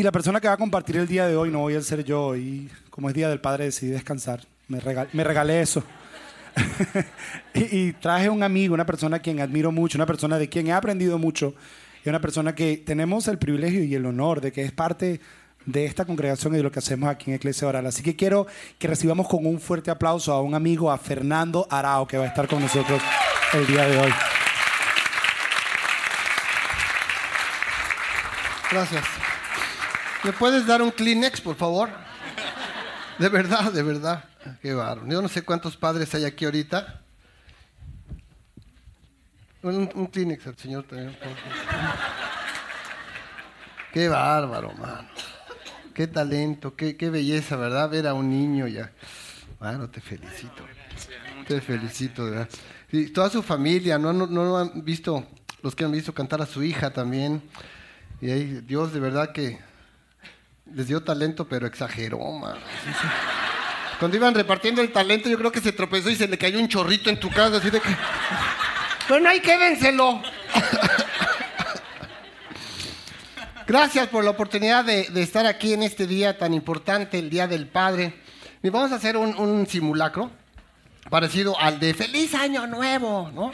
Y la persona que va a compartir el día de hoy no voy a ser yo. Y como es Día del Padre decidí descansar. Me, regal- me regalé eso. y, y traje un amigo, una persona a quien admiro mucho, una persona de quien he aprendido mucho. Y una persona que tenemos el privilegio y el honor de que es parte de esta congregación y de lo que hacemos aquí en Iglesia Oral. Así que quiero que recibamos con un fuerte aplauso a un amigo, a Fernando Arao, que va a estar con nosotros el día de hoy. Gracias. ¿Me puedes dar un Kleenex, por favor? De verdad, de verdad. Qué bárbaro. Yo no sé cuántos padres hay aquí ahorita. Un, un Kleenex al señor también. Qué bárbaro, mano. Qué talento, qué, qué belleza, ¿verdad? Ver a un niño ya. Bueno, te felicito. Te felicito, de verdad. Y toda su familia, ¿no? No, no han visto, los que han visto cantar a su hija también. Y ahí Dios de verdad que les dio talento, pero exageró, mano. Sí, sí. Cuando iban repartiendo el talento, yo creo que se tropezó y se le cayó un chorrito en tu casa, así de que. Bueno, ahí quédenselo. Gracias por la oportunidad de, estar aquí en este día tan importante, el Día del Padre. Y vamos a hacer un simulacro parecido al de Feliz Año Nuevo, ¿no?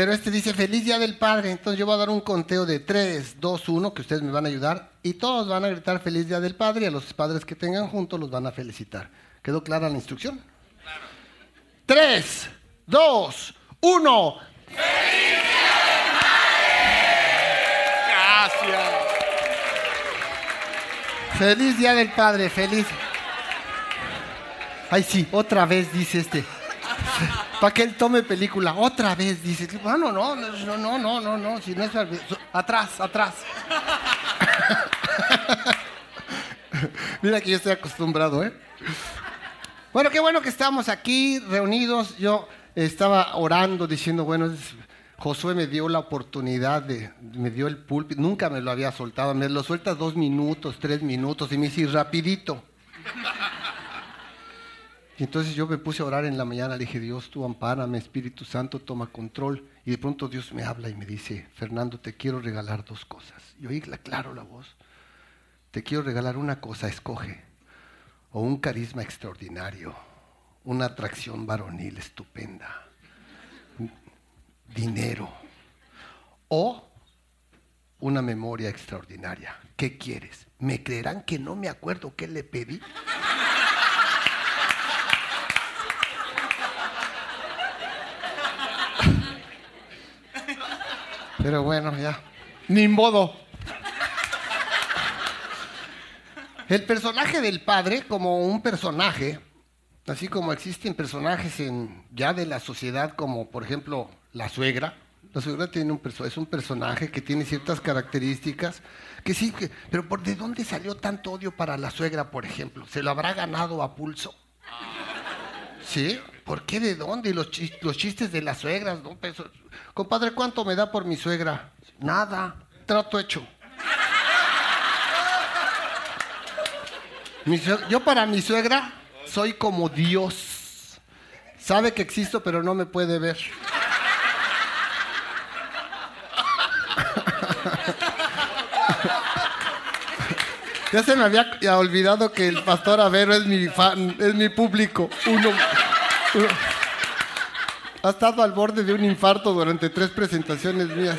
Pero este dice Feliz Día del Padre. Entonces yo voy a dar un conteo de 3, 2, 1, que ustedes me van a ayudar. Y todos van a gritar Feliz Día del Padre y a los padres que tengan juntos los van a felicitar. ¿Quedó clara la instrucción? Claro. 3, 2, 1. Gracias. Feliz Día del Padre, feliz. Ay, sí, otra vez dice este para que él tome película. Otra vez, dice, ah, bueno, no, no, no, no, no, no, si no es atrás, atrás. Mira que yo estoy acostumbrado, ¿eh? Bueno, qué bueno que estamos aquí reunidos. Yo estaba orando diciendo, bueno, Josué me dio la oportunidad de, me dio el púlpito, nunca me lo había soltado, me lo suelta dos minutos, tres minutos y me dice, rapidito. Y entonces yo me puse a orar en la mañana, le dije, Dios, tú ampárame, Espíritu Santo, toma control. Y de pronto Dios me habla y me dice, Fernando, te quiero regalar dos cosas. Y oí la- claro la voz. Te quiero regalar una cosa, escoge. O un carisma extraordinario, una atracción varonil estupenda, dinero. O una memoria extraordinaria. ¿Qué quieres? ¿Me creerán que no me acuerdo qué le pedí? Pero bueno, ya. Ni modo. El personaje del padre, como un personaje, así como existen personajes en, ya de la sociedad, como por ejemplo la suegra. La suegra tiene un es un personaje que tiene ciertas características que sí, que- pero ¿por de dónde salió tanto odio para la suegra, por ejemplo? ¿Se lo habrá ganado a pulso? ¿Sí? ¿Por qué de dónde? Los, los chistes de las suegras, ¿no? Pues, Compadre, ¿cuánto me da por mi suegra? Nada, trato hecho. Yo para mi suegra soy como Dios. Sabe que existo, pero no me puede ver. Ya se me había olvidado que el pastor Avero es mi fan, es mi público. Uno- ha estado al borde de un infarto durante tres presentaciones mías.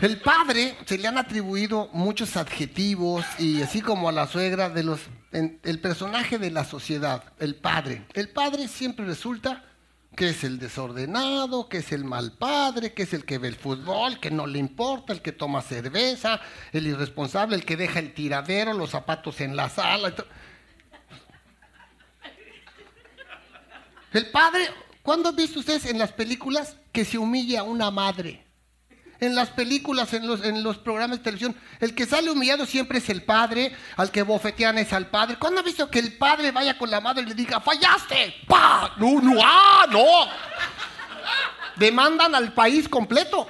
El padre se le han atribuido muchos adjetivos y así como a la suegra de los el personaje de la sociedad, el padre. El padre siempre resulta que es el desordenado, que es el mal padre, que es el que ve el fútbol, que no le importa, el que toma cerveza, el irresponsable, el que deja el tiradero, los zapatos en la sala. y to- El padre, ¿cuándo han visto ustedes en las películas que se humilla a una madre? En las películas, en los, en los programas de televisión, el que sale humillado siempre es el padre, al que bofetean es al padre. ¿Cuándo ha visto que el padre vaya con la madre y le diga, fallaste? ¡Pa! ¡No, no, ah, no! Demandan al país completo.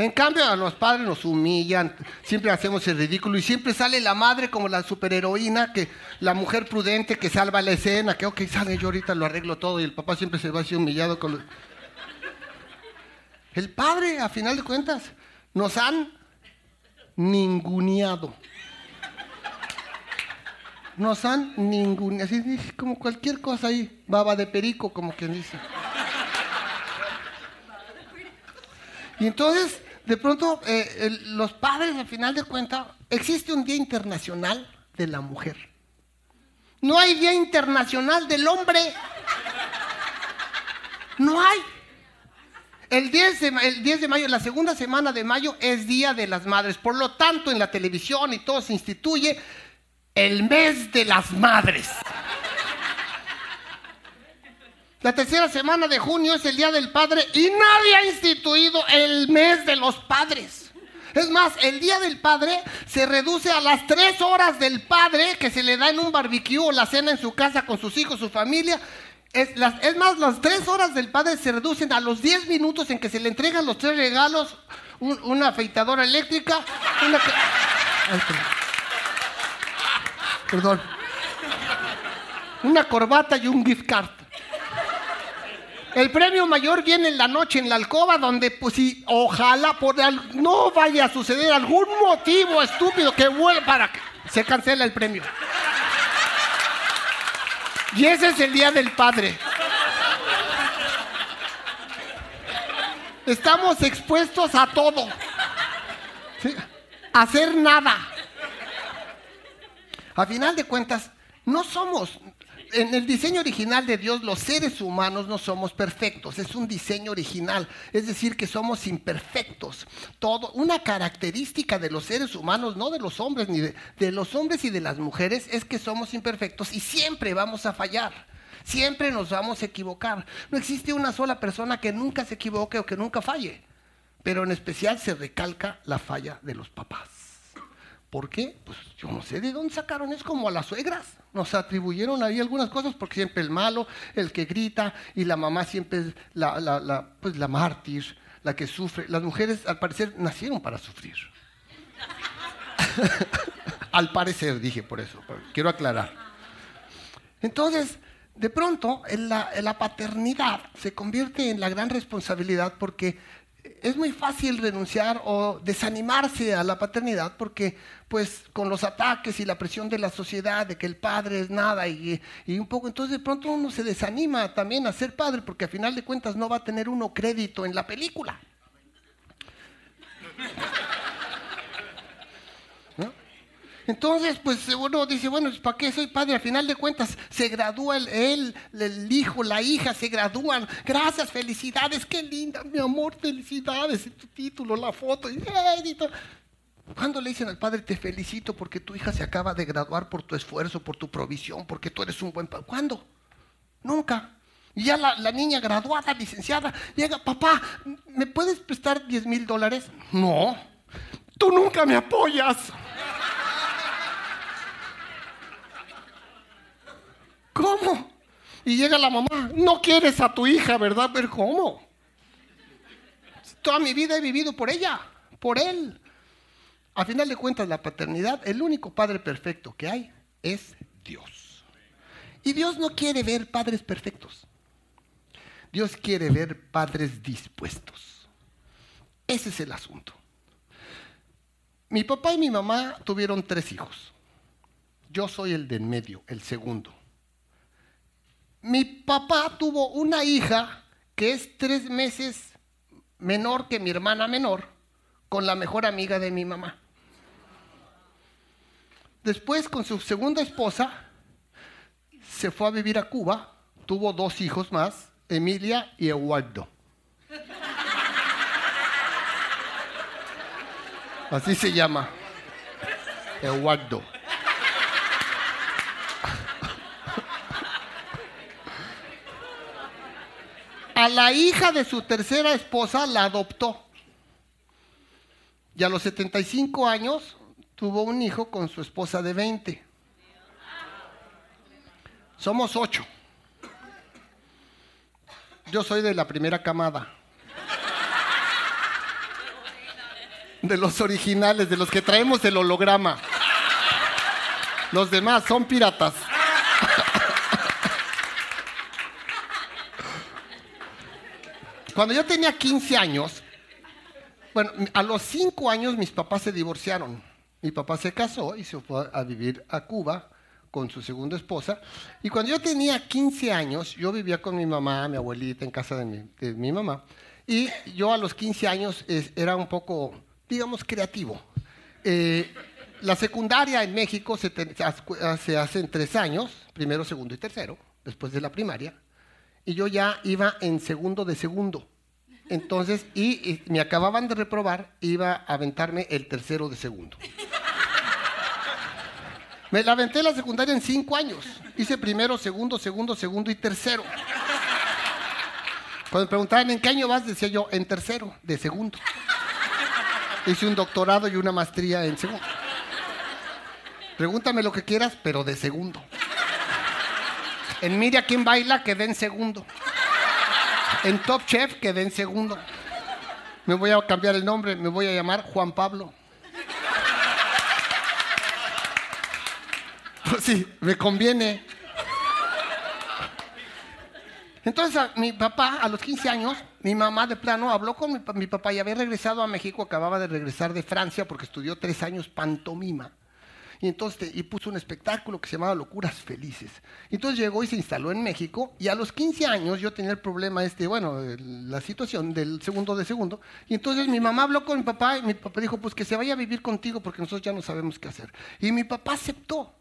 En cambio, a los padres nos humillan, siempre hacemos el ridículo y siempre sale la madre como la superheroína, que la mujer prudente que salva la escena, que ok, sale yo ahorita lo arreglo todo y el papá siempre se va así humillado con los... El padre, a final de cuentas, nos han ninguneado. Nos han ninguneado, así como cualquier cosa ahí, baba de perico, como quien dice. Y entonces, de pronto, eh, los padres, al final de cuentas, existe un Día Internacional de la Mujer. No hay Día Internacional del Hombre. No hay. El 10, de, el 10 de mayo, la segunda semana de mayo es Día de las Madres. Por lo tanto, en la televisión y todo se instituye el mes de las madres. La tercera semana de junio es el Día del Padre y nadie ha instituido el mes de los padres. Es más, el Día del Padre se reduce a las tres horas del padre que se le da en un barbecue o la cena en su casa con sus hijos, su familia. Es, más, las tres horas del padre se reducen a los diez minutos en que se le entregan los tres regalos, una afeitadora eléctrica, una... perdón. Una corbata y un gift card. El premio mayor viene en la noche en la alcoba donde pues si ojalá por no vaya a suceder algún motivo estúpido que vuelva para se cancela el premio. Y ese es el día del padre. Estamos expuestos a todo. Hacer nada. A final de cuentas, no somos, en el diseño original de Dios, los seres humanos no somos perfectos. Es un diseño original. Es decir, que somos imperfectos. Todo, una característica de los seres humanos, no de los hombres, ni de, los hombres y de las mujeres, es que somos imperfectos y siempre vamos a fallar. Siempre nos vamos a equivocar. No existe una sola persona que nunca se equivoque o que nunca falle. Pero en especial se recalca la falla de los papás. ¿Por qué? Pues yo no sé de dónde sacaron, es como a las suegras. Nos atribuyeron ahí algunas cosas porque siempre el malo, el que grita, y la mamá siempre es la, la, pues la mártir, la que sufre. Las mujeres al parecer nacieron para sufrir. al parecer, dije por eso, quiero aclarar. Entonces, de pronto, la, la paternidad se convierte en la gran responsabilidad porque es muy fácil renunciar o desanimarse a la paternidad porque pues con los ataques y la presión de la sociedad de que el padre es nada y, un poco entonces de pronto uno se desanima también a ser padre porque a final de cuentas no va a tener uno crédito en la película. Entonces, pues uno dice, bueno, ¿para qué soy padre? Al final de cuentas, se gradúa el, él, el hijo, la hija, se gradúan. Gracias, felicidades, qué linda, mi amor, felicidades, tu título, la foto. ¿Cuándo le dicen al padre, te felicito porque tu hija se acaba de graduar por tu esfuerzo, por tu provisión, porque tú eres un buen padre? ¿Cuándo? Nunca. Y ya la, la, niña graduada, licenciada, llega, papá, ¿me puedes prestar 10 mil dólares? No, tú nunca me apoyas. ¿Cómo? Y llega la mamá, no quieres a tu hija, ¿verdad? Pero ¿cómo? Toda mi vida he vivido por ella, por él. A final de cuentas, la paternidad, el único padre perfecto que hay es Dios. Y Dios no quiere ver padres perfectos. Dios quiere ver padres dispuestos. Ese es el asunto. Mi papá y mi mamá tuvieron tres hijos. Yo soy el de en medio, el segundo mi papá tuvo una hija que es tres meses menor que mi hermana menor, con la mejor amiga de mi mamá. Después, con su segunda esposa, se fue a vivir a Cuba, tuvo dos hijos más, Emilia y Eduardo. Así se llama, Eduardo. A la hija de su tercera esposa la adoptó. Y a los 75 años tuvo un hijo con su esposa de 20. Somos ocho. Yo soy de la primera camada. De los originales, de los que traemos el holograma. Los demás son piratas. Cuando yo tenía 15 años, Bueno, a los cinco años mis papás se divorciaron. Mi papá se casó y se fue a vivir a Cuba con su segunda esposa. Y cuando yo tenía 15 años, yo vivía con mi mamá, mi abuelita, en casa de mi, de mi mamá. Y yo a los 15 años era un poco, digamos, creativo. Eh, la secundaria en México se, se, hace en tres años, primero, segundo y tercero, después de la primaria. Y yo ya iba en segundo de segundo. Entonces, y, me acababan de reprobar, iba a aventarme el tercero de segundo. Me la aventé la secundaria en cinco años. Hice primero, segundo, segundo, segundo y tercero. Cuando me preguntaban en qué año vas, decía yo, en tercero, de segundo. Hice un doctorado y una maestría en segundo. Pregúntame lo que quieras, pero de segundo. En Mira quién baila, quedé en segundo. En Top Chef quedé en segundo. Me voy a cambiar el nombre, me voy a llamar Juan Pablo. Pues sí, me conviene. Entonces, mi papá, a los 15 años, mi mamá de plano habló con mi, mi papá y había regresado a México, acababa de regresar de Francia porque estudió tres años pantomima. Y entonces y puso un espectáculo que se llamaba Locuras Felices. Entonces llegó y se instaló en México y a los 15 años yo tenía el problema este, bueno, la situación del segundo de segundo. Y entonces mi mamá habló con mi papá y mi papá dijo, pues que se vaya a vivir contigo porque nosotros ya no sabemos qué hacer. Y mi papá aceptó.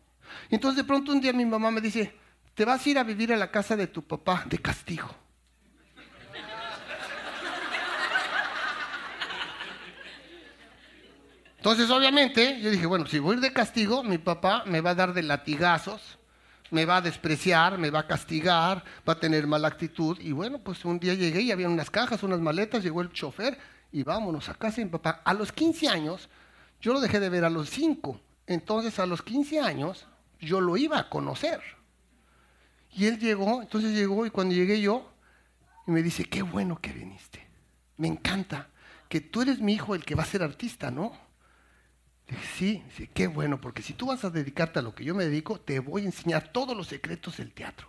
Entonces de pronto un día mi mamá me dice, te vas a ir a vivir a la casa de tu papá de castigo. Entonces, obviamente, yo dije, bueno, si voy a ir de castigo, mi papá me va a dar de latigazos, me va a despreciar, me va a castigar, va a tener mala actitud. Y bueno, pues un día llegué y había unas cajas, unas maletas, llegó el chofer y vámonos a casa de mi papá. A los 15 años, yo lo dejé de ver a los 5. Entonces, a los 15 años, yo lo iba a conocer. Y él llegó, entonces llegó y cuando llegué yo, y me dice, qué bueno que viniste. Me encanta que tú eres mi hijo el que va a ser artista, ¿no? Sí, sí, qué bueno, porque si tú vas a dedicarte a lo que yo me dedico, te voy a enseñar todos los secretos del teatro.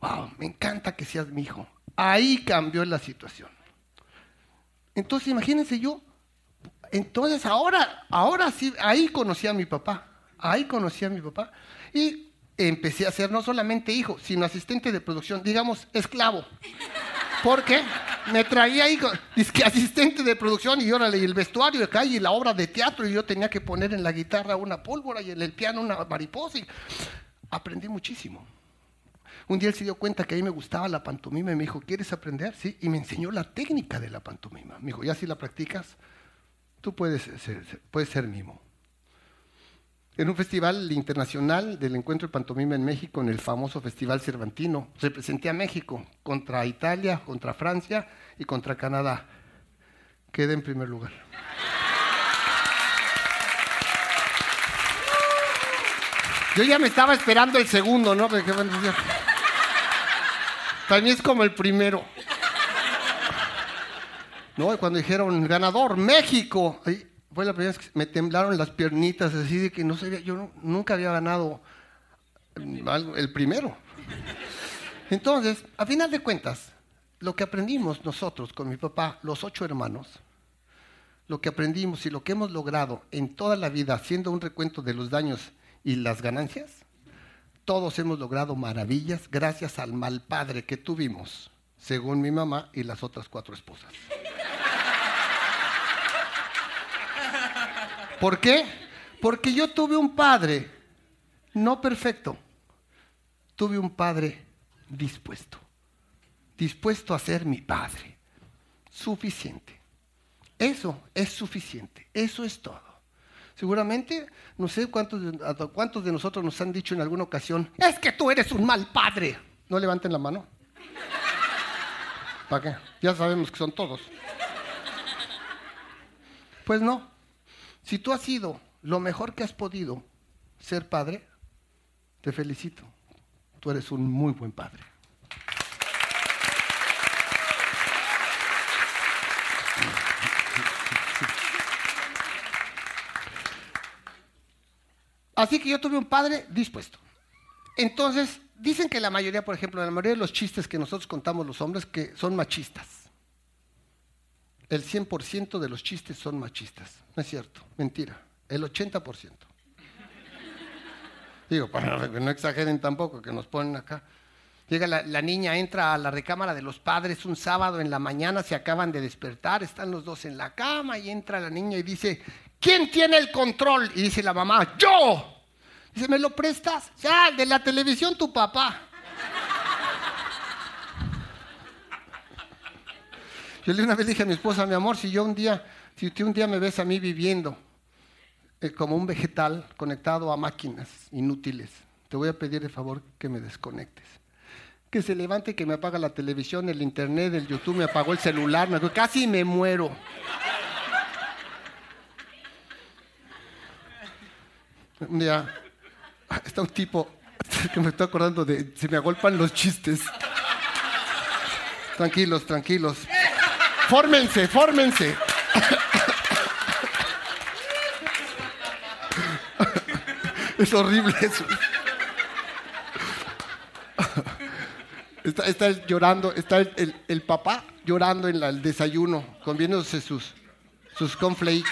Wow, me encanta que seas mi hijo. Ahí cambió la situación. Entonces, imagínense yo, entonces ahora, ahora sí, ahí conocí a mi papá, ahí conocí a mi papá y empecé a ser no solamente hijo, sino asistente de producción, digamos, esclavo. Porque me traía ahí, que asistente de producción y órale, y el vestuario calle y la obra de teatro y yo tenía que poner en la guitarra una pólvora y en el piano una mariposa. Y aprendí muchísimo. Un día él se dio cuenta que a mí me gustaba la pantomima y me dijo, ¿quieres aprender? Sí, y me enseñó la técnica de la pantomima. Me dijo, ya si la practicas, tú puedes ser, puedes ser mimo en un festival internacional del encuentro de pantomima en México, en el famoso Festival Cervantino. Representé a México contra Italia, contra Francia y contra Canadá. Quedé en primer lugar. Yo ya me estaba esperando el segundo, ¿no? Para mí es como el primero. ¿No? cuando dijeron ganador, México fue la primera vez que me temblaron las piernitas, así de que no sabía, yo nunca había ganado el primero. Entonces, a final de cuentas, lo que aprendimos nosotros con mi papá, los ocho hermanos, lo que aprendimos y lo que hemos logrado en toda la vida, haciendo un recuento de los daños y las ganancias, todos hemos logrado maravillas gracias al mal padre que tuvimos, según mi mamá y las otras cuatro esposas. ¿Por qué? Porque yo tuve un padre, no perfecto, tuve un padre dispuesto, dispuesto a ser mi padre, suficiente. Eso es suficiente, eso es todo. Seguramente, no sé cuántos, de nosotros nos han dicho en alguna ocasión, es que tú eres un mal padre. No levanten la mano. ¿Para qué? Ya sabemos que son todos. Pues no, si tú has sido lo mejor que has podido ser padre, te felicito. Tú eres un muy buen padre. Así que yo tuve un padre dispuesto. Entonces, dicen que la mayoría, por ejemplo, la mayoría de los chistes que nosotros contamos los hombres, que son machistas. El 100% de los chistes son machistas. No es cierto, mentira. El 80%. Digo, para que no exageren tampoco, que nos ponen acá. Llega la, niña, entra a la recámara de los padres un sábado en la mañana, se acaban de despertar, están los dos en la cama y entra la niña y dice, ¿quién tiene el control? Y dice la mamá, yo. Dice, ¿me lo prestas? Ya, de la televisión tu papá. Yo le una vez dije a mi esposa, mi amor, si yo un día, si tú un día me ves a mí viviendo eh, como un vegetal conectado a máquinas inútiles, te voy a pedir el favor que me desconectes. Que se levante, que me apaga la televisión, el internet, el YouTube, me apagó el celular, me, casi me muero. Un día está un tipo que me estoy acordando de, se me agolpan los chistes. Tranquilos, tranquilos. Fórmense, fórmense. Es horrible eso. Está, está llorando, está el, el, papá llorando en el desayuno, comiéndose sus, sus cornflakes.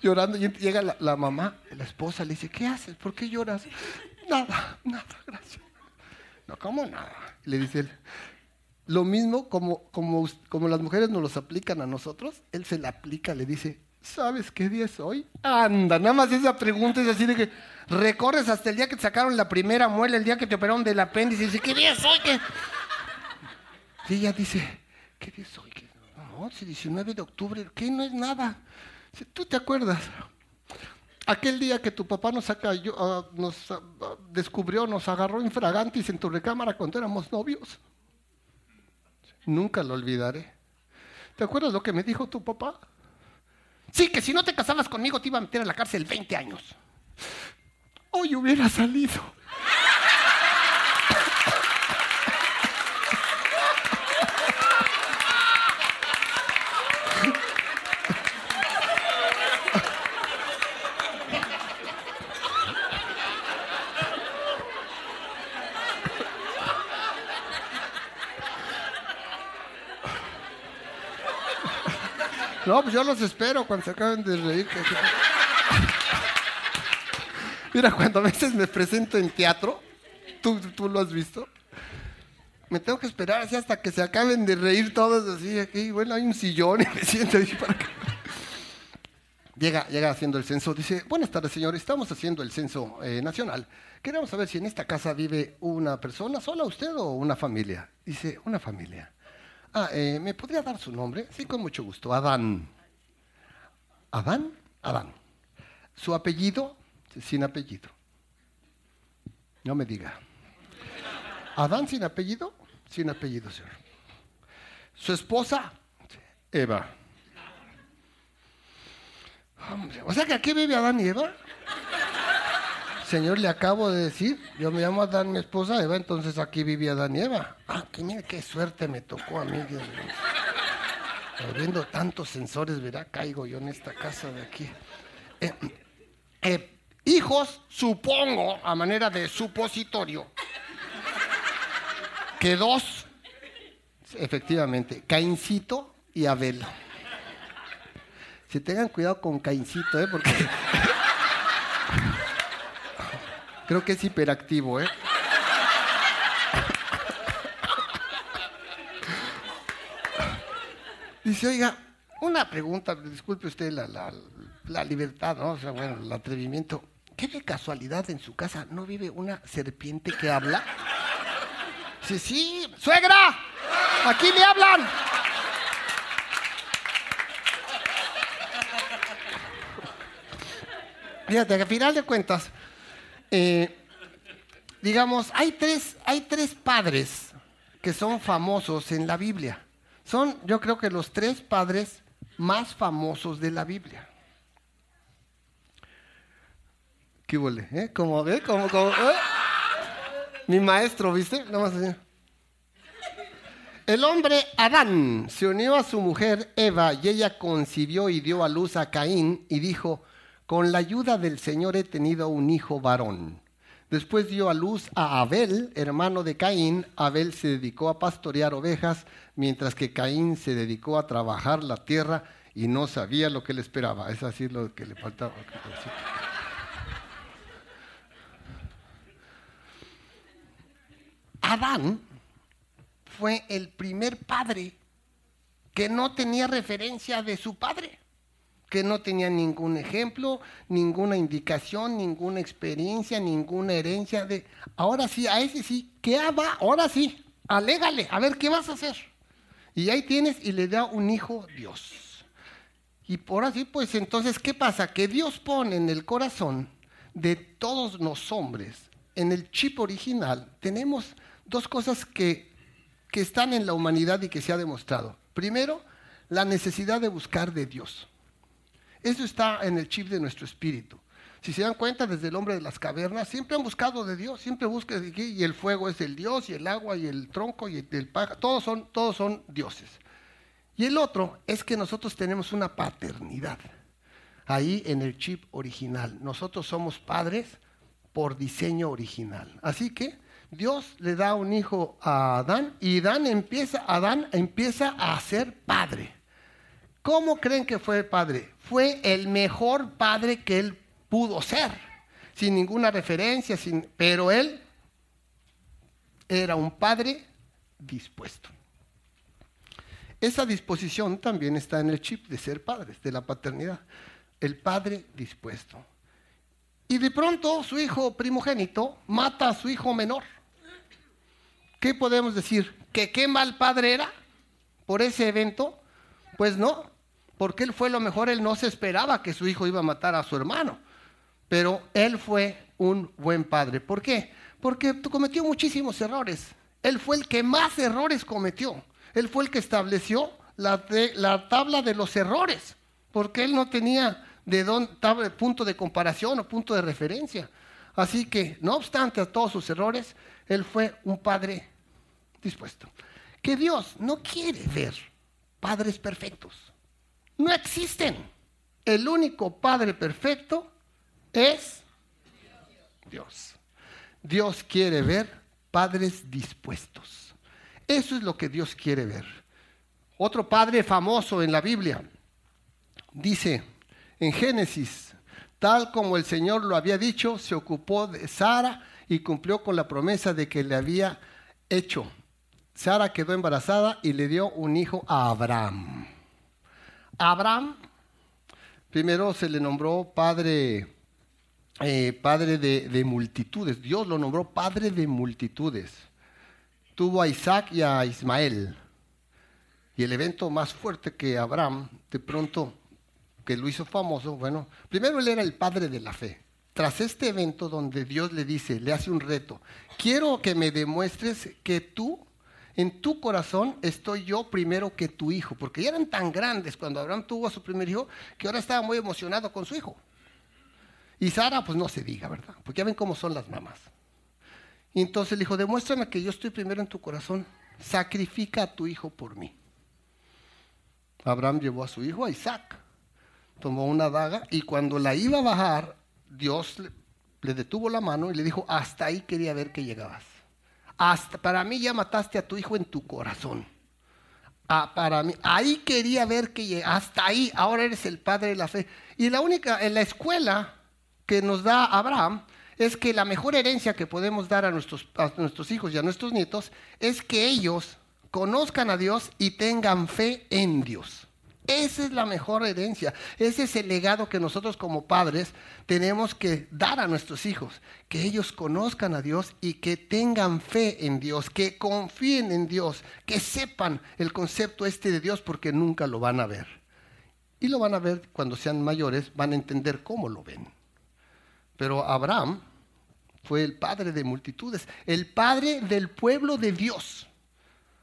llorando y llega la, la, mamá, la esposa, le dice, ¿qué haces? ¿Por qué lloras? Nada, nada, gracias. No, ¿cómo nada? Le dice él, lo mismo como, como, como las mujeres nos los aplican a nosotros, él se la aplica, le dice, ¿sabes qué día es hoy? Anda, nada más esa pregunta es así de que recorres hasta el día que te sacaron la primera muela, el día que te operaron del apéndice, y dice, ¿qué día es hoy? ¿Qué? Y ella dice, ¿qué día es hoy? No, si 19 de octubre, ¿qué? No es nada. Si tú te acuerdas, aquel día que tu papá nos, saca, yo, uh, nos uh, descubrió, nos agarró infragantis en tu recámara cuando éramos novios. Nunca lo olvidaré. ¿Te acuerdas lo que me dijo tu papá? Sí, que si no te casabas conmigo te iba a meter a la cárcel 20 años. Hoy hubiera salido. No, pues yo los espero cuando se acaben de reír. Mira, cuando a veces me presento en teatro, ¿tú, tú lo has visto? Me tengo que esperar así hasta que se acaben de reír todos así. Aquí, bueno, hay un sillón y me siento ahí para acá. Llega, llega haciendo el censo, dice, buenas tardes señores, estamos haciendo el censo eh, nacional. Queremos saber si en esta casa vive una persona, sola usted o una familia. Dice, una familia. Ah, eh, ¿me podría dar su nombre? Sí, con mucho gusto. Adán. ¿Adán? Adán. ¿Su apellido? Sin apellido. No me diga. ¿Adán sin apellido? Sin apellido, señor. ¿Su esposa? Eva. Hombre, o sea que aquí vive Adán y Eva. Señor, le acabo de decir, yo me llamo Adán, mi esposa Eva, entonces aquí vivía Adán y Eva. Ah, que mire qué suerte me tocó a mí. Viendo tantos sensores, verá, caigo yo en esta casa de aquí. Eh, eh, hijos, supongo, a manera de supositorio, que dos, efectivamente, Caincito y Abel. Si tengan cuidado con Caincito, ¿eh? Porque creo que es hiperactivo, ¿eh? Dice, oiga, una pregunta, disculpe usted la, la, libertad, ¿no? O sea, bueno, el atrevimiento. ¿Qué de casualidad en su casa no vive una serpiente que habla? Sí, sí, suegra, aquí le hablan. Fíjate, que al final de cuentas, eh, digamos, hay tres, hay tres padres que son famosos en la Biblia. Son, yo creo que los tres padres más famosos de la Biblia. ¿Qué huele? ¿Eh? Como, ¿eh? Como, como, ¿eh? Mi maestro, ¿viste? Más así. El hombre Adán se unió a su mujer Eva y ella concibió y dio a luz a Caín y dijo, con la ayuda del Señor he tenido un hijo varón. Después dio a luz a Abel, hermano de Caín. Abel se dedicó a pastorear ovejas, mientras que Caín se dedicó a trabajar la tierra y no sabía lo que le esperaba. Es así lo que le faltaba. Adán fue el primer padre que no tenía referencia de su padre que no tenía ningún ejemplo, ninguna indicación, ninguna experiencia, ninguna herencia de, ahora sí, a ese sí, ¿qué va? Ahora sí, alégale, a ver qué vas a hacer. Y ahí tienes y le da un hijo Dios. Y por así, pues entonces, ¿qué pasa? Que Dios pone en el corazón de todos los hombres, en el chip original, tenemos dos cosas que, que están en la humanidad y que se ha demostrado. Primero, la necesidad de buscar de Dios. Eso está en el chip de nuestro espíritu. Si se dan cuenta, desde el hombre de las cavernas, siempre han buscado de Dios, siempre buscan de aquí, y el fuego es el Dios, y el agua, y el tronco, y el pájaro, todos son, todos son dioses. Y el otro es que nosotros tenemos una paternidad, ahí en el chip original. Nosotros somos padres por diseño original. Así que Dios le da un hijo a Adán, y Adán empieza, Adán empieza a ser padre. ¿Cómo creen que fue padre? Fue el mejor padre que él pudo ser, sin ninguna referencia, sin, pero él era un padre dispuesto. Esa disposición también está en el chip de ser padres, de la paternidad. El padre dispuesto. Y de pronto su hijo primogénito mata a su hijo menor. ¿Qué podemos decir? ¿Que qué mal padre era por ese evento? Pues no, porque él fue lo mejor, él no se esperaba que su hijo iba a matar a su hermano, pero él fue un buen padre. ¿Por qué? Porque cometió muchísimos errores. Él fue el que más errores cometió. Él fue el que estableció la, la tabla de los errores, porque él no tenía de dónde, punto de comparación o punto de referencia. Así que, no obstante a todos sus errores, él fue un padre dispuesto. Que Dios no quiere ver padres perfectos no existen. El único Padre perfecto es Dios. Dios quiere ver padres dispuestos. Eso es lo que Dios quiere ver. Otro padre famoso en la Biblia dice en Génesis, tal como el Señor lo había dicho, se ocupó de Sara y cumplió con la promesa de que le había hecho. Sara quedó embarazada y le dio un hijo a Abraham. Abraham, primero se le nombró padre, eh, padre de, de, multitudes. Dios lo nombró padre de multitudes. Tuvo a Isaac y a Ismael. Y el evento más fuerte que Abraham, de pronto, que lo hizo famoso, bueno, primero él era el padre de la fe. Tras este evento donde Dios le dice, le hace un reto, quiero que me demuestres que tú en tu corazón estoy yo primero que tu hijo, porque ya eran tan grandes cuando Abraham tuvo a su primer hijo que ahora estaba muy emocionado con su hijo. Y Sara, pues no se diga, ¿verdad? Porque ya ven cómo son las mamás. Y entonces le dijo, demuéstrame que yo estoy primero en tu corazón, sacrifica a tu hijo por mí. Abraham llevó a su hijo, a Isaac, tomó una daga y cuando la iba a bajar, Dios le, le detuvo la mano y le dijo, hasta ahí quería ver que llegabas. Hasta para mí ya mataste a tu hijo en tu corazón. Ah, para mí, ahí quería ver que hasta ahí, ahora eres el padre de la fe. Y la única, en la escuela que nos da Abraham es que la mejor herencia que podemos dar a nuestros, a nuestros hijos y a nuestros nietos es que ellos conozcan a Dios y tengan fe en Dios. Esa es la mejor herencia. Ese es el legado que nosotros como padres tenemos que dar a nuestros hijos. Que ellos conozcan a Dios y que tengan fe en Dios, que confíen en Dios, que sepan el concepto este de Dios porque nunca lo van a ver. Y lo van a ver cuando sean mayores, van a entender cómo lo ven. Pero Abraham fue el padre de multitudes, el padre del pueblo de Dios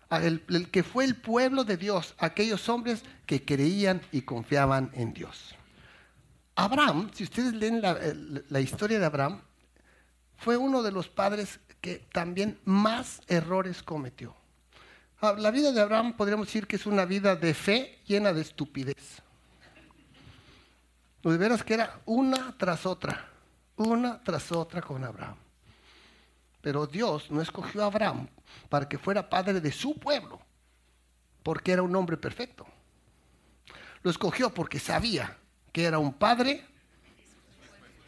el, que fue el pueblo de Dios, aquellos hombres que creían y confiaban en Dios. Abraham, si ustedes leen la, historia de Abraham, fue uno de los padres que también más errores cometió. Ah, la vida de Abraham podríamos decir que es una vida de fe llena de estupidez. De veras que era una tras otra, una tras otra con Abraham. Pero Dios no escogió a Abraham para que fuera padre de su pueblo, porque era un hombre perfecto. Lo escogió porque sabía que era un padre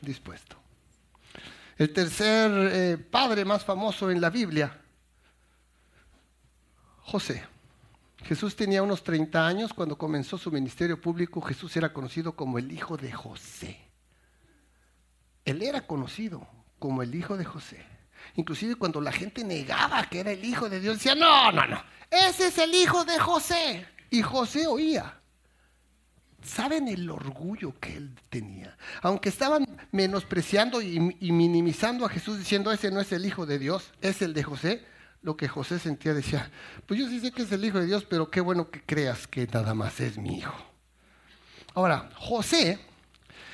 dispuesto. El tercer eh, padre más famoso en la Biblia, José. Jesús tenía unos 30 años cuando comenzó su ministerio público. Jesús era conocido como el hijo de José. Él era conocido como el hijo de José. Inclusive cuando la gente negaba que era el hijo de Dios, decía, no, no, no, ese es el hijo de José. Y José oía. ¿Saben el orgullo que él tenía? Aunque estaban menospreciando y, minimizando a Jesús diciendo, ese no es el Hijo de Dios, es el de José, lo que José sentía decía, pues yo sí sé que es el Hijo de Dios, pero qué bueno que creas que nada más es mi hijo. Ahora, José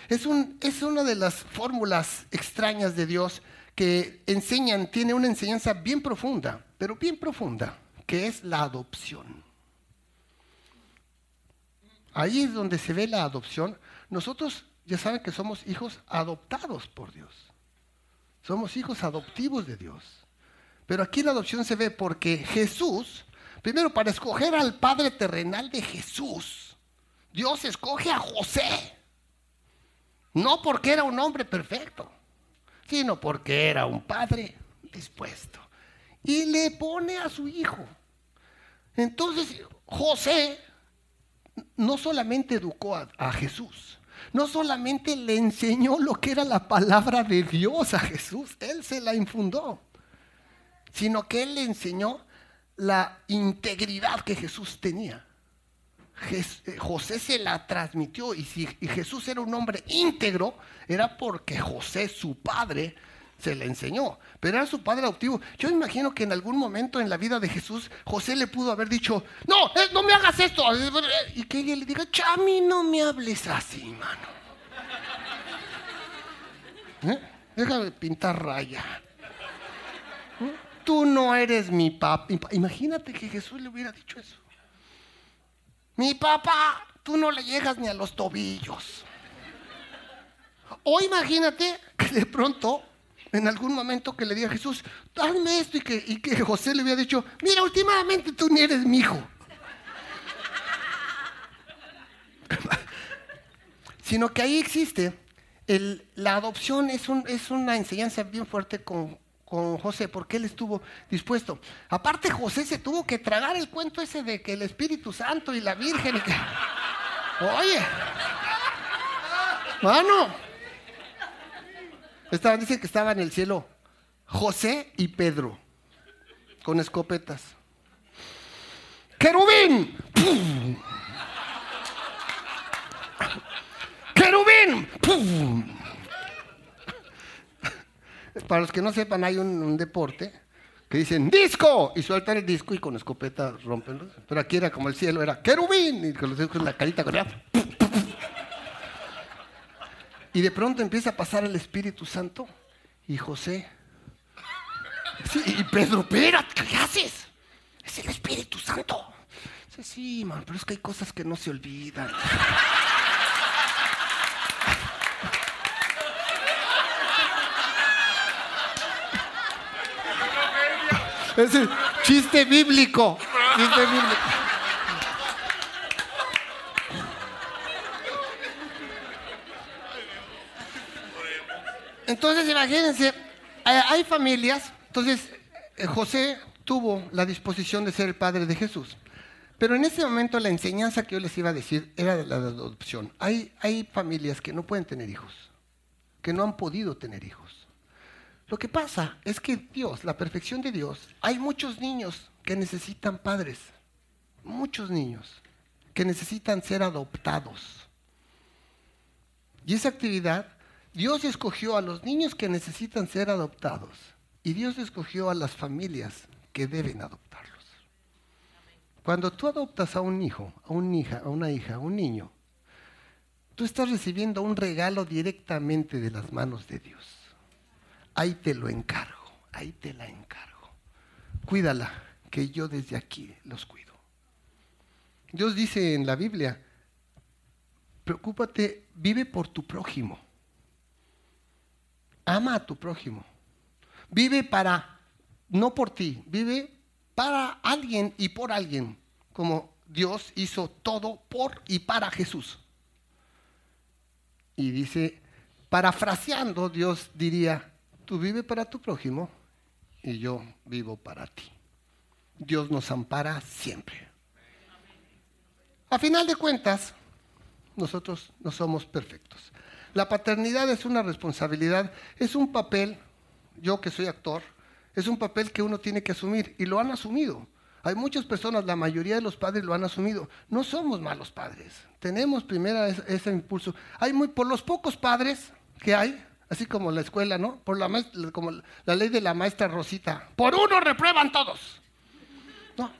es, un, es una de las fórmulas extrañas de Dios que enseñan, tiene una enseñanza bien profunda, pero bien profunda, que es la adopción. Ahí es donde se ve la adopción. Nosotros ya saben que somos hijos adoptados por Dios. Somos hijos adoptivos de Dios. Pero aquí la adopción se ve porque Jesús, primero para escoger al Padre terrenal de Jesús, Dios escoge a José. No porque era un hombre perfecto, sino porque era un padre dispuesto. Y le pone a su hijo. Entonces, José no solamente educó a, Jesús, no solamente le enseñó lo que era la palabra de Dios a Jesús, él se la infundó, sino que él le enseñó la integridad que Jesús tenía. Eh, José se la transmitió y si Jesús era un hombre íntegro, era porque José, su padre, se le enseñó, pero era su padre adoptivo. Yo imagino que en algún momento en la vida de Jesús, José le pudo haber dicho, no, eh, no me hagas esto. Y que ella le diga, Chami, no me hables así, mano. ¿Eh? Déjame pintar raya. Tú no eres mi papá. Imagínate que Jesús le hubiera dicho eso. Mi papá, tú no le llegas ni a los tobillos. O imagínate que de pronto en algún momento que le diga a Jesús, dame esto, y que, José le había dicho, mira, últimamente tú ni eres mi hijo. Sino que ahí existe, la adopción es, una enseñanza bien fuerte con, José, porque él estuvo dispuesto. Aparte, José se tuvo que tragar el cuento ese de que el Espíritu Santo y la Virgen. Oye, mano, Estaban, dice que estaba en el cielo José y Pedro con escopetas. ¡Querubín! ¡Querubín! Para los que no sepan, hay un, deporte que dicen disco y sueltan el disco y con escopeta rompen. Pero aquí era como el cielo, era querubín y con los discos la carita con y de pronto empieza a pasar el Espíritu Santo y José. Y Pedro, espérate, ¿qué haces? Es el Espíritu Santo. Sí, sí, man, pero es que hay cosas que no se olvidan. Es el chiste bíblico. Chiste bíblico. Entonces, imagínense, hay familias, entonces eh, José tuvo la disposición de ser el padre de Jesús. Pero en ese momento la enseñanza que yo les iba a decir era de la adopción. Hay, hay familias que no pueden tener hijos, que no han podido tener hijos. Lo que pasa es que Dios, la perfección de Dios, hay muchos niños que necesitan padres, muchos niños que necesitan ser adoptados. Y esa actividad Dios escogió a los niños que necesitan ser adoptados y Dios escogió a las familias que deben adoptarlos. Cuando tú adoptas a un hijo, a una hija, a una hija, a un niño, tú estás recibiendo un regalo directamente de las manos de Dios. Ahí te lo encargo, ahí te la encargo. Cuídala, que yo desde aquí los cuido. Dios dice en la Biblia, preocúpate, vive por tu prójimo ama a tu prójimo. Vive para, no por ti, vive para alguien y por alguien, como Dios hizo todo por y para Jesús. Y dice, parafraseando, Dios diría, tú vive para tu prójimo y yo vivo para ti. Dios nos ampara siempre. A final de cuentas, nosotros no somos perfectos. La paternidad es una responsabilidad, es un papel, yo que soy actor, es un papel que uno tiene que asumir y lo han asumido. Hay muchas personas, la mayoría de los padres lo han asumido. No somos malos padres. Tenemos primero ese, impulso. Hay muy, por los pocos padres que hay, así como la escuela, ¿no? Por la como la ley de la maestra Rosita. Por uno reprueban todos. No.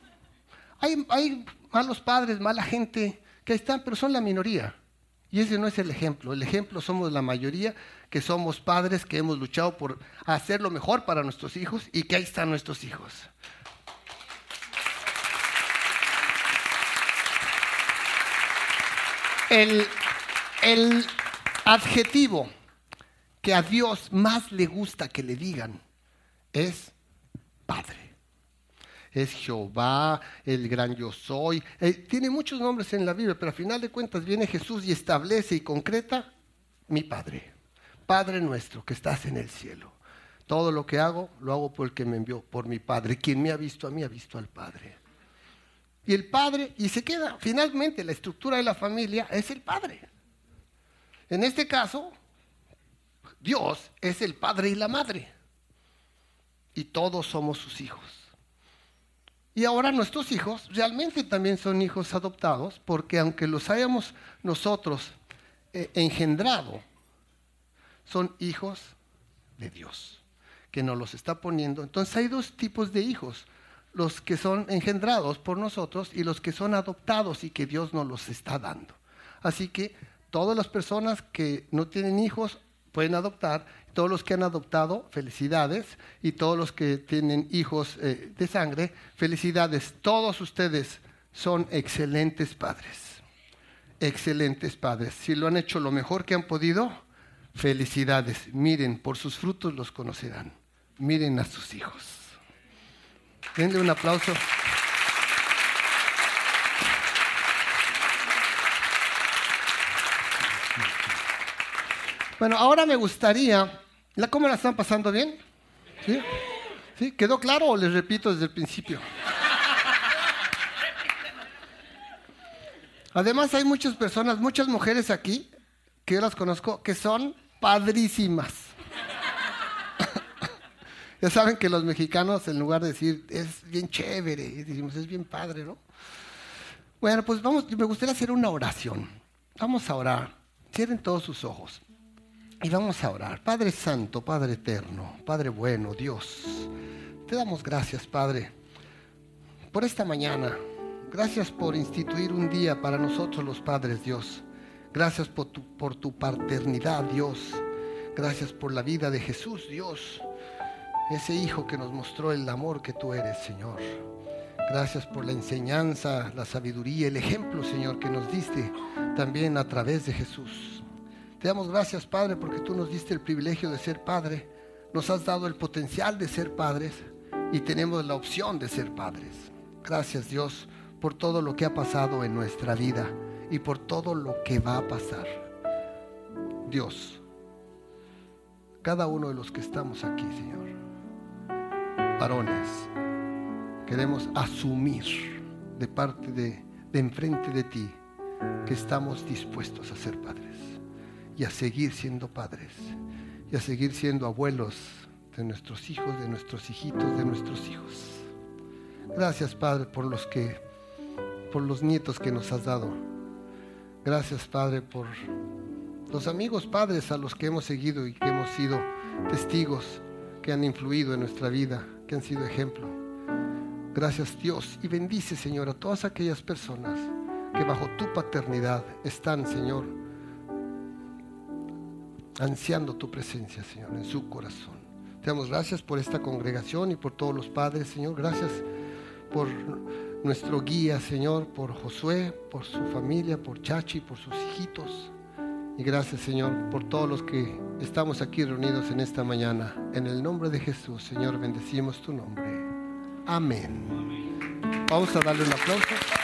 Hay, hay malos padres, mala gente que están, pero son la minoría. Y ese no es el ejemplo. El ejemplo somos la mayoría que somos padres que hemos luchado por hacer lo mejor para nuestros hijos y que ahí están nuestros hijos. El, el adjetivo que a Dios más le gusta que le digan es Padre es Jehová, el gran yo soy. Eh, tiene muchos nombres en la Biblia, pero al final de cuentas viene Jesús y establece y concreta mi Padre. Padre nuestro que estás en el cielo. Todo lo que hago, lo hago por el que me envió, por mi Padre. Quien me ha visto a mí, ha visto al Padre. Y el Padre, y se queda, finalmente la estructura de la familia es el Padre. En este caso, Dios es el Padre y la Madre. Y todos somos sus hijos. Y ahora nuestros hijos realmente también son hijos adoptados, porque aunque los hayamos nosotros eh, engendrado, son hijos de Dios, que nos los está poniendo. Entonces hay dos tipos de hijos, los que son engendrados por nosotros y los que son adoptados y que Dios nos los está dando. Así que todas las personas que no tienen hijos pueden adoptar todos los que han adoptado, felicidades, y todos los que tienen hijos eh, de sangre, felicidades. Todos ustedes son excelentes padres, excelentes padres. Si lo han hecho lo mejor que han podido, felicidades. Miren, por sus frutos los conocerán. Miren a sus hijos. Denle un aplauso. Bueno, ahora me gustaría ¿La cómo la están pasando bien? ¿Sí? ¿Quedó claro o les repito desde el principio? Además hay muchas personas, muchas mujeres aquí, que yo las conozco, que son padrísimas. ya saben que los mexicanos, en lugar de decir, es bien chévere, decimos, es bien padre, ¿no? Bueno, pues vamos, me gustaría hacer una oración. Vamos a orar. Cierren todos sus ojos. Y vamos a orar. Padre Santo, Padre Eterno, Padre Bueno, Dios, te damos gracias, Padre, por esta mañana. Gracias por instituir un día para nosotros los padres, Dios. Gracias por tu, por tu paternidad, Dios. Gracias por la vida de Jesús, Dios. Ese Hijo que nos mostró el amor que tú eres, Señor. Gracias por la enseñanza, la sabiduría, el ejemplo, Señor, que nos diste también a través de Jesús. Te damos gracias, Padre, porque tú nos diste el privilegio de ser Padre. Nos has dado el potencial de ser padres y tenemos la opción de ser padres. Gracias, Dios, por todo lo que ha pasado en nuestra vida y por todo lo que va a pasar. Dios, cada uno de los que estamos aquí, Señor, varones, queremos asumir de parte de, de enfrente de ti que estamos dispuestos a ser padres y a seguir siendo padres y a seguir siendo abuelos de nuestros hijos, de nuestros hijitos, de nuestros hijos. Gracias, Padre, por los que por los nietos que nos has dado. Gracias, Padre, por los amigos padres a los que hemos seguido y que hemos sido testigos que han influido en nuestra vida, que han sido ejemplo. Gracias, Dios, y bendice, Señor, a todas aquellas personas que bajo tu paternidad están, Señor, ansiando tu presencia, Señor, en su corazón. Te damos gracias por esta congregación y por todos los padres, Señor. Gracias por nuestro guía, Señor, por Josué, por su familia, por Chachi, por sus hijitos. Y gracias, Señor, por todos los que estamos aquí reunidos en esta mañana. En el nombre de Jesús, Señor, bendecimos tu nombre. Amén. Vamos a darle un aplauso.